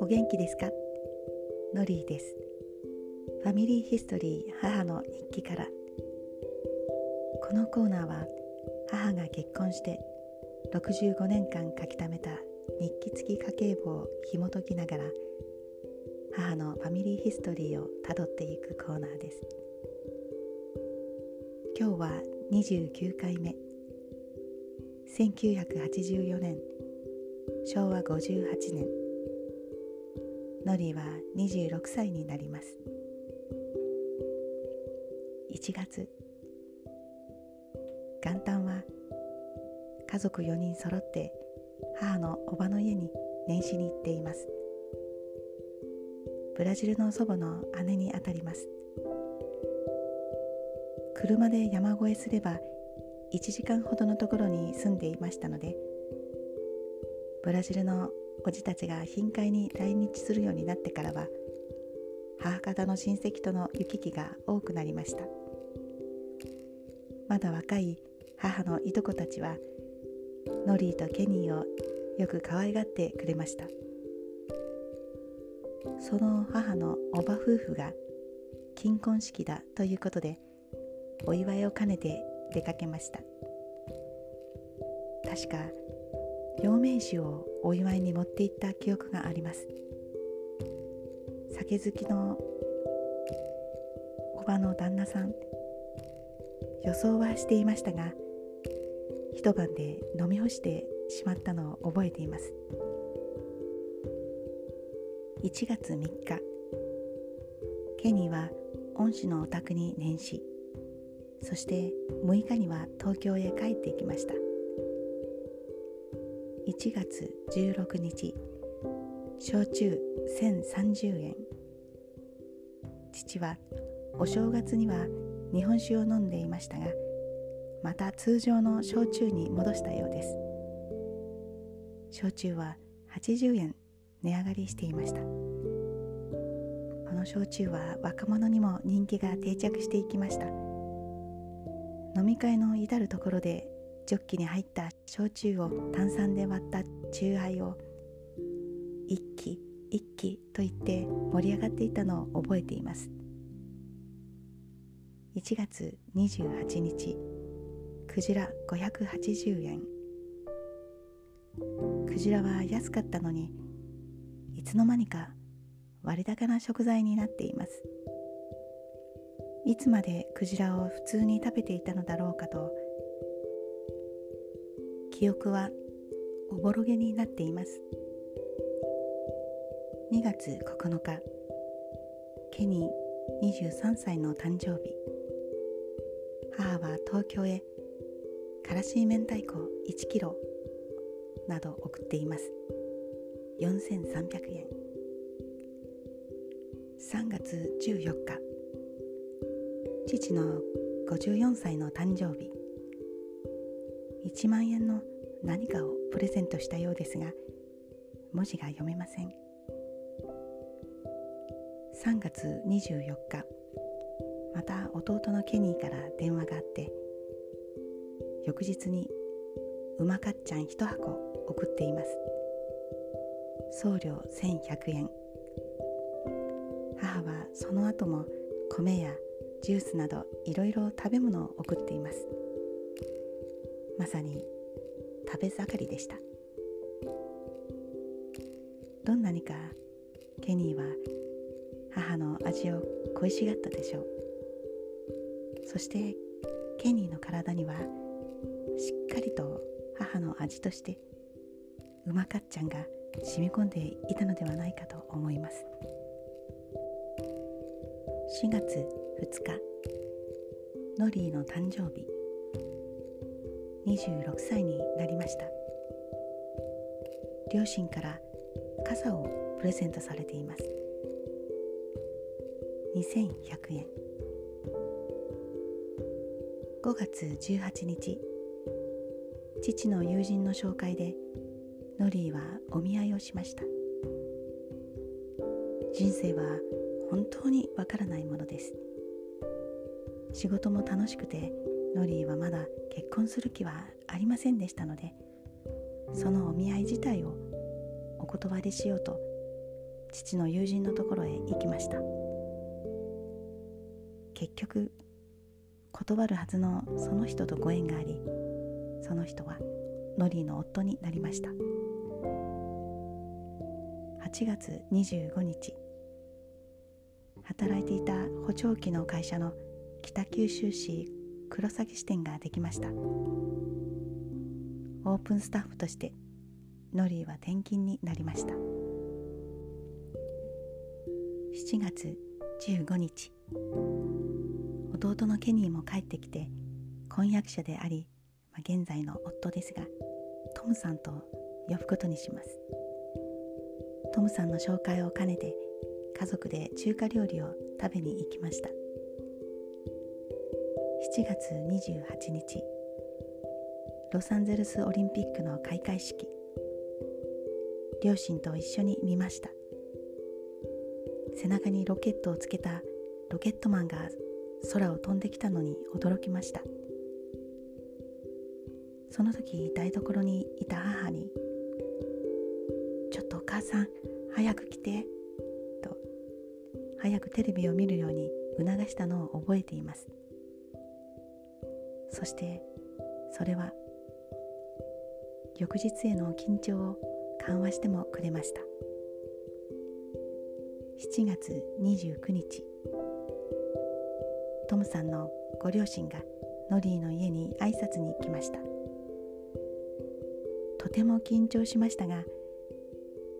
お元気ですか？ノリーです。ファミリーヒストリー母の日記から。このコーナーは母が結婚して65年間書き溜めた日記付き家計簿を紐解きながら母のファミリーヒストリーをたどっていくコーナーです。今日は29回目。1984年昭和58年。ノリは26歳になります。1月元旦は家族4人揃って母のおばの家に年始に行っています。ブラジルの祖母の姉にあたります。車で山越えすれば1時間ほどのところに住んでいましたのでブラジルのおじたちが頻回に来日するようになってからは母方の親戚との行き来が多くなりました。まだ若い母のいとこたちはノリーとケニーをよく可愛がってくれました。その母のおば夫婦が金婚式だということでお祝いを兼ねて出かけました。確か両名詞をお祝いに持っていった記憶があります。酒好きのおばの旦那さん予想はしていましたが一晩で飲み干してしまったのを覚えています。1月3日ケニーは恩師のお宅に年始そして6日には東京へ帰ってきました。1月16日焼酎1030円。父はお正月には日本酒を飲んでいましたがまた通常の焼酎に戻したようです。焼酎は80円値上がりしていました。この焼酎は若者にも人気が定着していきました。飲み会の至る所でジョッキに入った焼酎を炭酸で割った酎ハイを一気一気と言って盛り上がっていたのを覚えています。1月28日クジラ580円。クジラは安かったのにいつの間にか割高な食材になっています。いつまでクジラを普通に食べていたのだろうかと記憶はおぼろげになっています。2月9日ケニー23歳の誕生日。母は東京へからし明太子1キロなど送っています。4300円。3月14日父の54歳の誕生日。1万円の何かをプレゼントしたようですが文字が読めません。3月24日また弟のケニーから電話があって翌日にうまかっちゃん1箱送っています。送料1100円。母はその後も米やジュースなどいろいろ食べ物を送っています。まさに食べ盛りでした。どんなにかケニーは母の味を恋しがったでしょう。そしてケニーの体にはしっかりと母の味としてうまかっちゃんが染み込んでいたのではないかと思います。4月日。ノリーの誕生日。26歳になりました。両親から傘をプレゼントされています。2100円。5月18日。父の友人の紹介でノリーはお見合いをしました。人生は本当にわからないものです。仕事も楽しくてノリーはまだ結婚する気はありませんでしたのでそのお見合い自体をお断りしようと父の友人のところへ行きました。結局断るはずのその人とご縁がありその人はノリーの夫になりました。8月25日働いていた補聴器の会社の北九州市黒崎支店ができました。オープンスタッフとしてノリーは転勤になりました。7月15日弟のケニーも帰ってきて婚約者であり、まあ、現在の夫ですがトムさんと呼ぶことにします。トムさんの紹介を兼ねて家族で中華料理を食べに行きました。7月28日。ロサンゼルスオリンピックの開会式。両親と一緒に見ました。背中にロケットをつけたロケットマンが空を飛んできたのに驚きました。その時台所にいた母に「ちょっとお母さん早く来て」と早くテレビを見るように促したのを覚えています。そしてそれは翌日への緊張を緩和してもくれました。7月29日トムさんのご両親がノリーの家に挨拶に来ました。とても緊張しましたが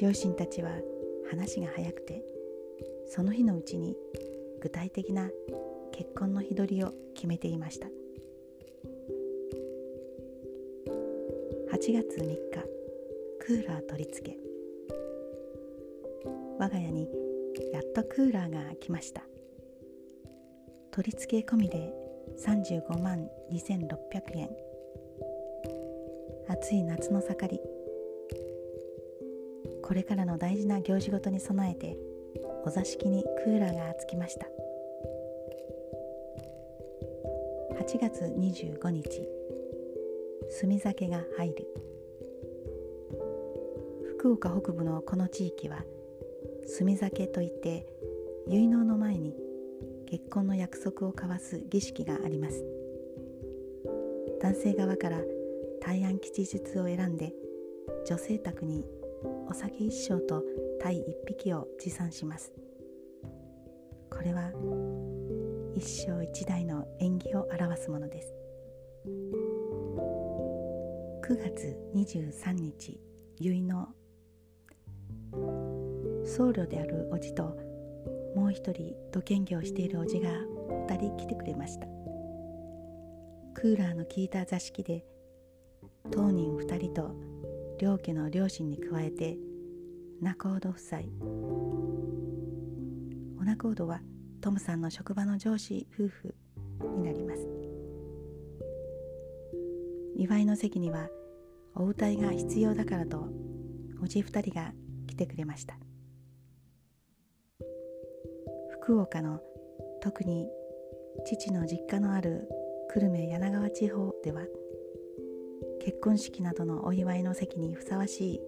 両親たちは話が早くてその日のうちに具体的な結婚の日取りを決めていました。8月3日クーラー取り付け。我が家にやっとクーラーが来ました。取り付け込みで35万2600円。暑い夏の盛り。これからの大事な行事ごとに備えてお座敷にクーラーがつきました。8月25日。墨酒が入る。福岡北部のこの地域は墨酒といって結納の前に結婚の約束を交わす儀式があります。男性側から大安吉日を選んで女性宅にお酒一升と鯛一匹を持参します。これは一生一代の縁起を表すものです。9月23日結納。僧侶であるおじともう一人土建業をしているおじが2人来てくれました。クーラーの効いた座敷で当人2人と両家の両親に加えて仲人夫妻。お仲人はトムさんの職場の上司夫婦になります。祝いの席にはお歌いが必要だからとおじ二人が来てくれました。福岡の特に父の実家のある久留米柳川地方では結婚式などのお祝いの席にふさわしい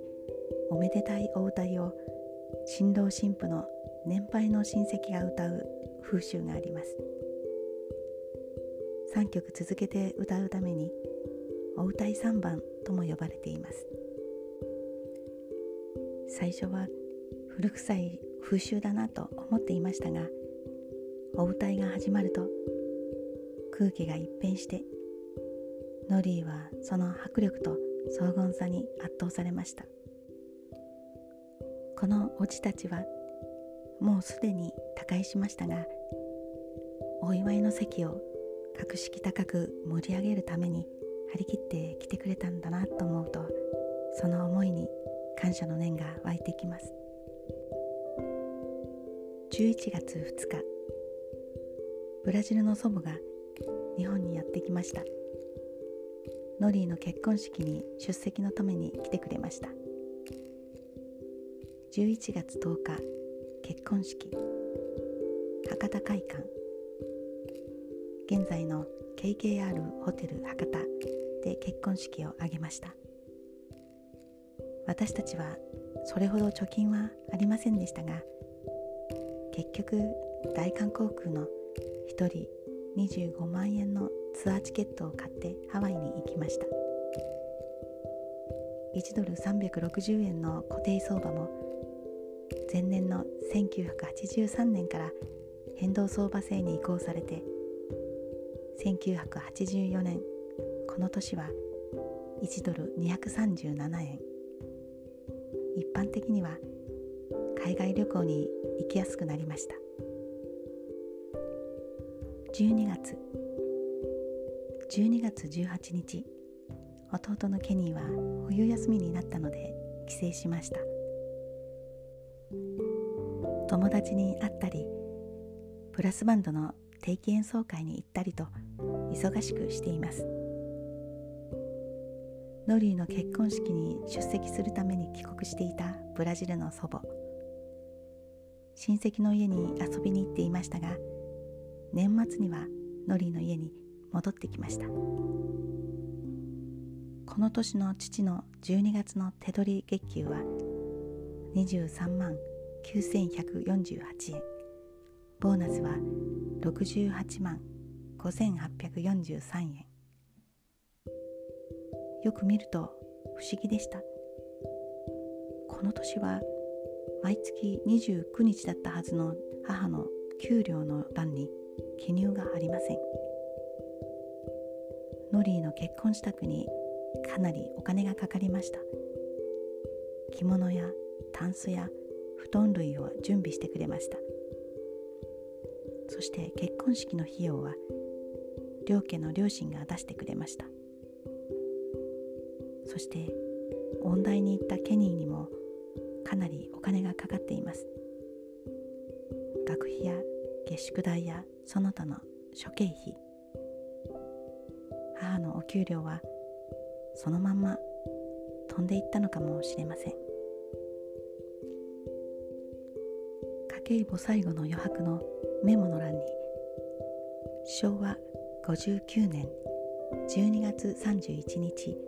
おめでたいお歌いを新郎新婦の年配の親戚が歌う風習があります。3曲続けて歌うためにお歌い3番とも呼ばれています。最初は古臭い風習だなと思っていましたがお歌いが始まると空気が一変してノリーはその迫力と荘厳さに圧倒されました。このおじたちはもうすでに他界しましたがお祝いの席を格式高く盛り上げるために張り切って来てくれたんだなと思うとその思いに感謝の念が湧いてきます。11月2日ブラジルの祖母が日本にやってきました。ノリーの結婚式に出席のために来てくれました。11月10日結婚式。博多会館。現在の KKR ホテル博多。で結婚式を挙げました。私たちはそれほど貯金はありませんでしたが結局大韓航空の1人25万円のツアーチケットを買ってハワイに行きました。1ドル360円の固定相場も前年の1983年から変動相場制に移行されて1984年この年は1ドル237円。一般的には海外旅行に行きやすくなりました。12月。12月18日。弟のケニーは冬休みになったので帰省しました。友達に会ったりブラスバンドの定期演奏会に行ったりと忙しくしています。ノリーの結婚式に出席するために帰国していたブラジルの祖母。親戚の家に遊びに行っていましたが年末にはノリーの家に戻ってきました。この年の父の12月の手取り月給は23万9148円。ボーナスは68万5843円。よく見ると不思議でした。この年は毎月29日だったはずの母の給料の欄に記入がありません。ノリーの結婚支度にかなりお金がかかりました。着物やタンスや布団類を準備してくれました。そして結婚式の費用は両家の両親が出してくれました。そして音大に行ったケニーにもかなりお金がかかっています。学費や下宿代やその他の諸経費。母のお給料はそのまんま飛んでいったのかもしれません。家計簿最後の余白のメモの欄に昭和59年12月31日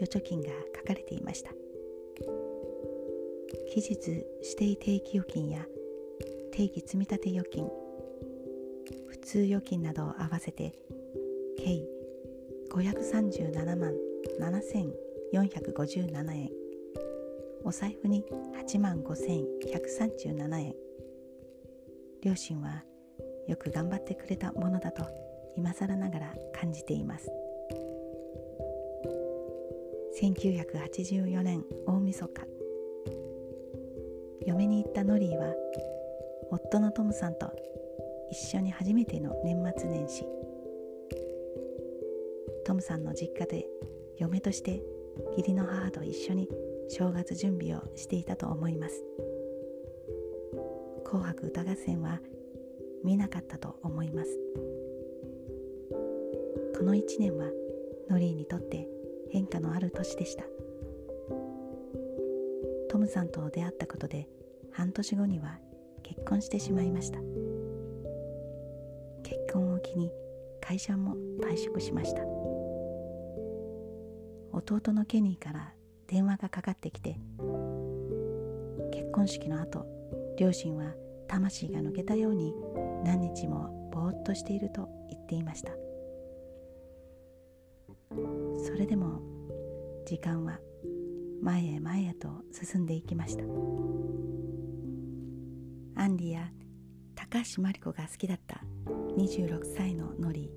預貯金が書かれていました。期日指定定期預金や定期積立預金普通預金などを合わせて計537万7457円お財布に8万5137円。両親はよく頑張ってくれたものだと今更ながら感じています。1984年大晦日。嫁に行ったノリーは夫のトムさんと一緒に初めての年末年始。トムさんの実家で嫁として義理の母と一緒に正月準備をしていたと思います。紅白歌合戦は見なかったと思います。この1年はノリーにとって変化のある年でした。トムさんと出会ったことで半年後には結婚してしまいました。結婚を機に会社も退職しました。弟のケニーから電話がかかってきて結婚式の後両親は魂が抜けたように何日もぼーっとしていると言っていました。それでも時間は前へ前へと進んでいきました。アンディや高橋真理子が好きだった26歳のノリ。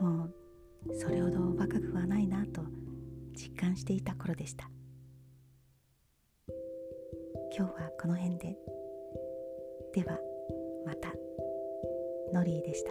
もうそれほど若くはないなと実感していた頃でした。今日はこの辺で。ではまた。ノリーでした。